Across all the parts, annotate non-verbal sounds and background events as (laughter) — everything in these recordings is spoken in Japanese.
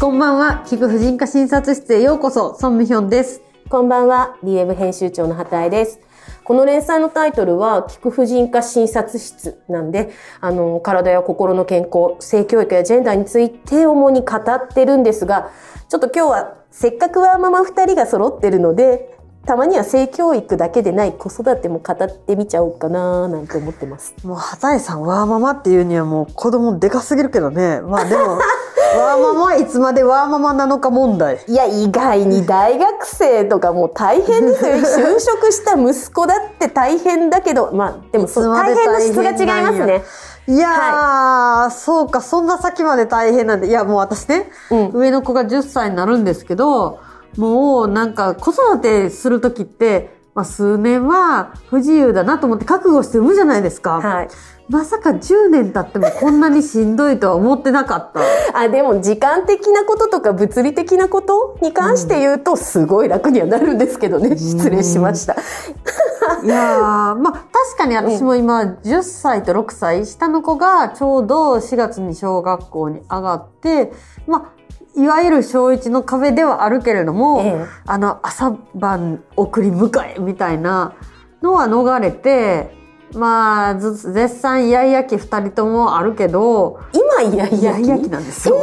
こんばんは、菊婦人科診察室へようこそ、ソンミヒョンです。こんばんは、DWEB 編集長の畑江です。この連載のタイトルは、菊婦人科診察室なんで、あの、体や心の健康、性教育やジェンダーについて主に語ってるんですが、ちょっと今日は、せっかくはママ二人が揃ってるので、たまには性教育だけでない子育ても語ってみちゃおうかななんて思ってます。もう、畑井さん、ワーママっていうにはもう子供でかすぎるけどね。まあでも、(laughs) ワーママはいつまでワーママなのか問題。いや、意外に大学生とかもう大変ですよ。就職した息子だって大変だけど、まあ、でもそう、いつまで大変の質が違いますね。いやー、そうか、そんな先まで大変なんで。いや、もう私ね、うん上の子が10歳になるんですけど、もうなんか子育てするときって、まあ数年は不自由だなと思って覚悟して産むじゃないですか。はい。まさか10年経ってもこんなにしんどいとは思ってなかった。あ、でも時間的なこととか物理的なことに関して言うと、すごい楽にはなるんですけどね。失礼しました。(laughs) いやー、まあ確かに私も今10歳と6歳、下の子がちょうど4月に小学校に上がって、まあいわゆる小1の壁ではあるけれども、ええあの朝晩送り迎えみたいなのは逃れて、まあず絶賛イヤイヤ期2人ともあるけど、今、いやいやイヤイヤ期なんですよ。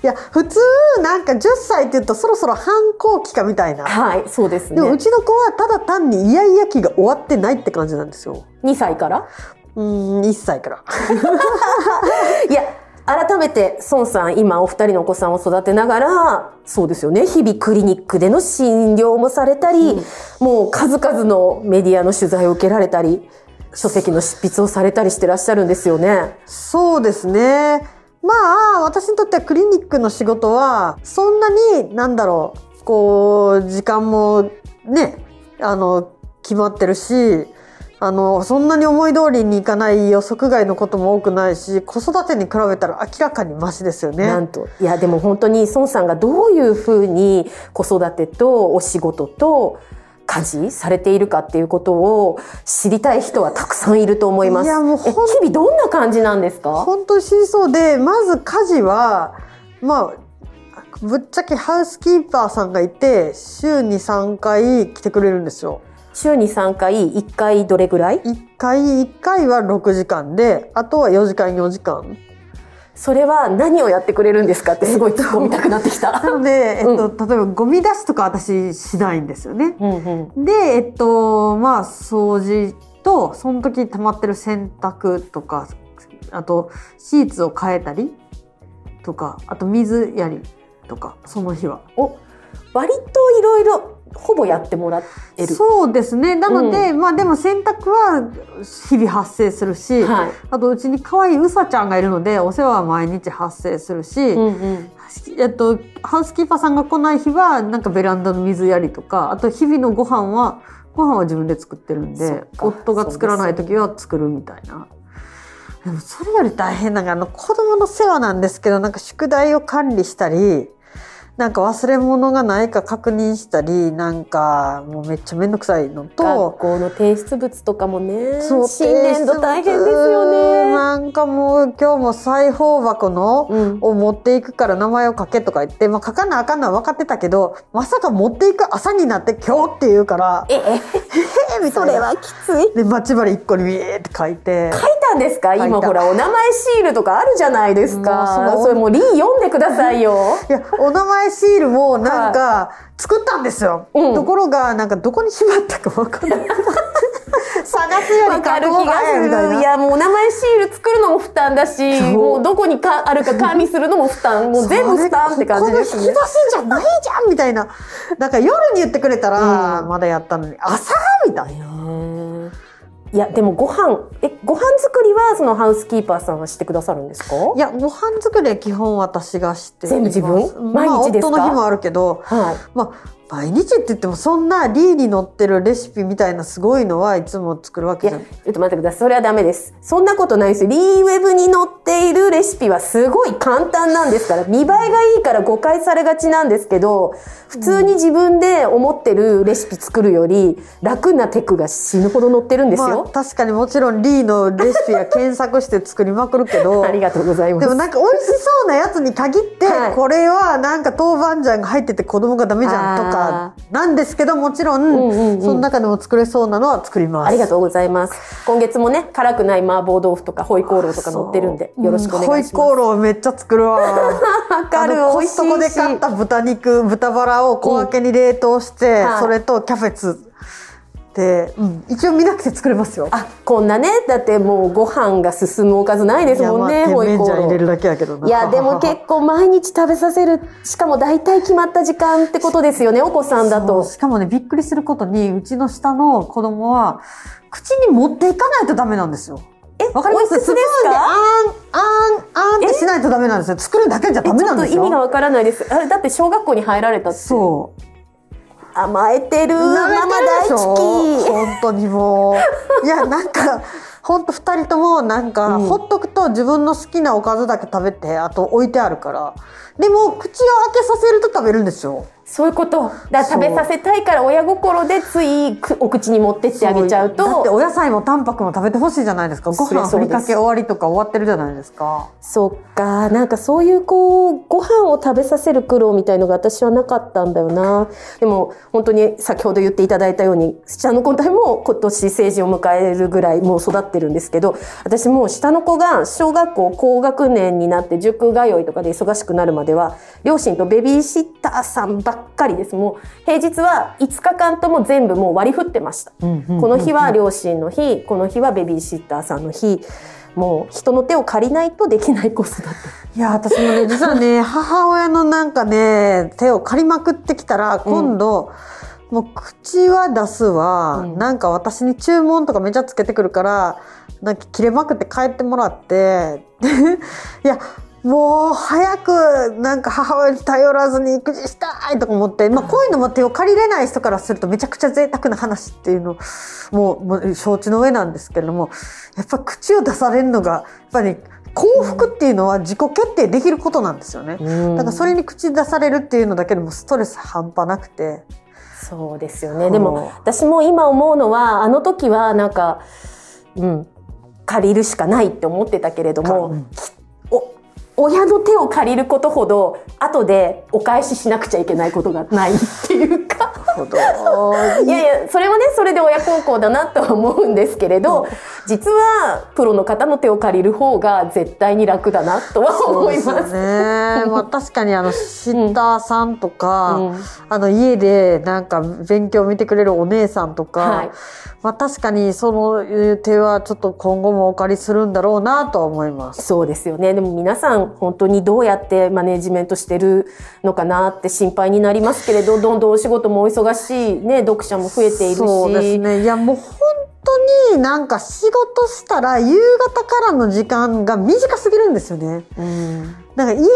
いや、普通なんか10歳って言うとそろそろ反抗期かみたいな。はい、そうですね。でもうちの子はただ単にイヤイヤ期が終わってないって感じなんですよ。2歳から？うーん、1歳から。(laughs) いや、改めて、孫さん、今お二人のお子さんを育てながら、そうですよね、日々クリニックでの診療もされたり、もう数々のメディアの取材を受けられたり、書籍の執筆をされたりしてらっしゃるんですよね。そうですね。まあ、私にとってはクリニックの仕事は、そんなに、なんだろう、こう、時間もね、あの、決まってるし、あの、そんなに思い通りにいかない予測外のことも多くないし、子育てに比べたら明らかにマシですよね。なんと。いや、でも本当に孫さんがどういうふうに子育てとお仕事と家事されているかっていうことを知りたい人はたくさんいると思います。いやもうえほん日々どんな感じなんですか？本当に死にそうで、まず家事は、まあ、ぶっちゃけハウスキーパーさんがいて、週に3回来てくれるんですよ。週に3回、1回どれぐらい？1回、1回は6時間で、あとは4時間4時間。それは何をやってくれるんですか？ってすごい突っ込みたくなってきた。な (laughs) ので、えっと、例えばゴミ出しとか私しないんですよね。うんうんで、えっと、まあ、掃除と、その時溜まってる洗濯とか、あと、シーツを変えたりとか、あと水やりとか、その日は。お割といろいろほぼやってもらえる。そうですね。なので、まあでも洗濯は日々発生するし、はいあとうちに可愛いうさちゃんがいるので、お世話は毎日発生するし、うんうんえっと、ハウスキーパーさんが来ない日は、なんかベランダの水やりとか、あと日々のご飯は、ご飯は自分で作ってるんで、夫が作らない時は作るみたいな。でもそれより大変なのが、あの子供の世話なんですけど、なんか宿題を管理したり、なんか忘れ物がないか確認したり、なんかもうめっちゃめんどくさいのと学、校の提出物とかもね、そう新年度大変ですよね。なんかもう今日も裁縫箱の、うんを持っていくから名前を書けとか言って、まあ書かなあかんのは分かってたけど、まさか持っていく朝になって今日って言うから、え、え、えーみたいな。それはきつい。で、待ち針一個にビーって書いて。書いたんですか？今ほら、お名前シールとかあるじゃないですもうか。そのそれもうリー読んでくださいよ。いや、お名前シールもなんか作ったんですよ。うんところが、なんかどこにしまったか分かんない。(laughs) 探すよりわかる気がする。い。や、もうお名前シール作るのも負担だし、もうどこにかあるか管理するのも負担。もう全部負担って感じですねここで引き出。すんじゃないじゃんみたいな。なんか夜に言ってくれたら、まだやったのに、朝みたいな。いや、でもご飯、え、ご飯作りはそのハウスキーパーさんはしてくださるんですか？いや、ご飯作りは基本私がしています全部自分？まあ毎日ですか？夫の日もあるけど、はい。まあ、毎日って言ってもそんなリーに載ってるレシピみたいなすごいのはいつも作るわいや、けじゃん。ちょっと待ってください。それはダメです。そんなことないですよ。リーウェブに載っているレシピはすごい簡単なんですから、見栄えがいいから誤解されがちなんですけど、普通に自分で思ってるレシピ作るより楽なテクが死ぬほど載ってるんですよ。まよ。確かにもちろんリーのレシピは検索して作りまくるけど (laughs) ありがとうございます。でもなんか美味しそうなやつに限って、はいこれはなんか豆板醤が入ってて子供がダメじゃんとかなんですけどもちろん,、んうんうんその中でも作れそうなのは作りますありがとうございます。今月もね、辛くない麻婆豆腐とかホイコーローとか載ってるんで、よろしくお願いします。ホイコーローめっちゃ作るわ (laughs) わかる、コストコで。買った豚肉豚バラを小分けに冷凍して、はいそれとキャベツで、うん、一応見なくて作れますよ。あ、こんなね、だってもうご飯が進むおかずないですもんね、ホイコーロいや、でも結構毎日食べさせる、しかも大体決まった時間ってことですよね、お子さんだと。しかもねびっくりすることにうちの下の子供は口に持っていかないとダメなんですよ。え、わかります？スプーンでか？あーんあーんあーんってしないとダメなんですよ。作るだけじゃダメちょっとなんですよ。意味がわからないです。あれ、だって小学校に入られたって。そう甘えてる。ママ大好き。本当にもう。(laughs) いやなんか本当二人ともなんか、うん。ほっとくと自分の好きなおかずだけ食べてあと置いてあるから。でも口を開けさせると食べるんですよそういうこと。だ食べさせたいから親心でついくお口に持ってってあげちゃうだってと。お野菜も淡白も食べてほしいじゃないですかご飯ふりかけ終わりとか終わってるじゃないですかそっか。なんかそういうこう、ご飯を食べさせる苦労みたいのが私はなかったんだよな。でも本当に先ほど言っていただいたように、下の子たちも今年成人を迎えるぐらいもう育ってるんですけど、私もう下の子が小学校高学年になって塾通いとかで忙しくなるまでは、両親とベビーシッターさんばっかりです。もう平日は5日間とも全部もう割り振ってました。うんうんこの日は両親の日、この日はベビーシッターさんの日、もう人の手を借りないとできない子育て。いや私もね実はね (laughs) 母親のなんかね手を借りまくってきたら今度、もう口は出すわ、うんなんか私に注文とかめちゃつけてくるからなんか切れまくって帰ってもらって (laughs) いやもう早くなんか母親に頼らずに育児したいとか思って、まあ、こういうのも手を借りれない人からするとめちゃくちゃ贅沢な話っていうのもうもう承知の上なんですけれどもやっぱ口を出されるのがやっぱり幸福っていうのは自己決定できることなんですよね。だからそれに口出されるっていうのだけでもストレス半端なくて。そうですよね。でも私も今思うのはあの時はなんか、うん、借りるしかないって思ってたけれども、うんお親の手を借りることほど後でお返ししなくちゃいけないことがないっていうか。(laughs) いやいや、それはね、それで親孝行だなとは思うんですけれど、実はプロの方の手を借りる方が絶対に楽だなとは思います。すよね。まあ確かにあのシッターさんとか、うんあの家でなんか勉強見てくれるお姉さんとか、はいまあ確かにそのいう手はちょっと今後もお借りするんだろうなとは思います。そうですよね。でも皆さん本当にどうやってマネジメントしてるのかなって心配になりますけれど、どんどんお仕事もお忙しいね、読者も増えているし。そうですね。いやもう本当になんか仕事したら夕方からの時間が短すぎるんですよね。うん。なんか家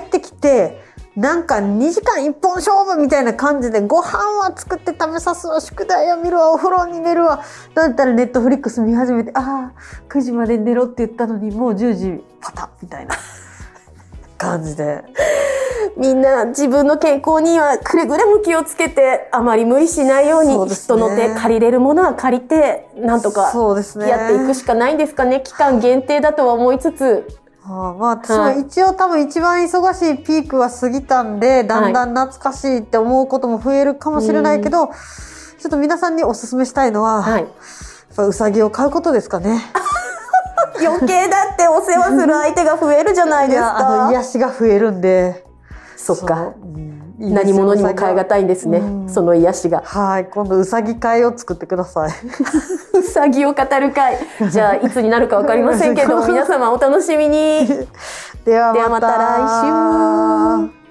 帰ってきて、なんか2時間一本勝負みたいな感じでご飯は作って食べさすわ宿題を見るわお風呂に寝るわだったらネットフリックス見始めてああ9時まで寝ろって言ったのにもう10時パタッみたいな感じでみんな自分の健康にはくれぐれも気をつけて、あまり無理しないように、人の手借りれるものは借りて、なんとかそうですねやっていくしかないんですかね。期間限定だとは思いつつ、ああまあ私も一応多分一番忙しいピークは過ぎたんで、だんだん懐かしいって思うことも増えるかもしれないけど、ちょっと皆さんにお勧めしたいのは、はいやっぱうさぎを飼うことですかね。(laughs) 余計だってお世話する相手が増えるじゃないですいや、あの、か。癒しが増えるんで。そっか。何者にも代え難いんですね。うんその癒しが。はい。今度、うさぎ会を作ってください。うさぎを語る会。じゃあ、いつになるかわかりませんけど、(laughs) 皆様お楽しみに。(laughs) ではではまた来週。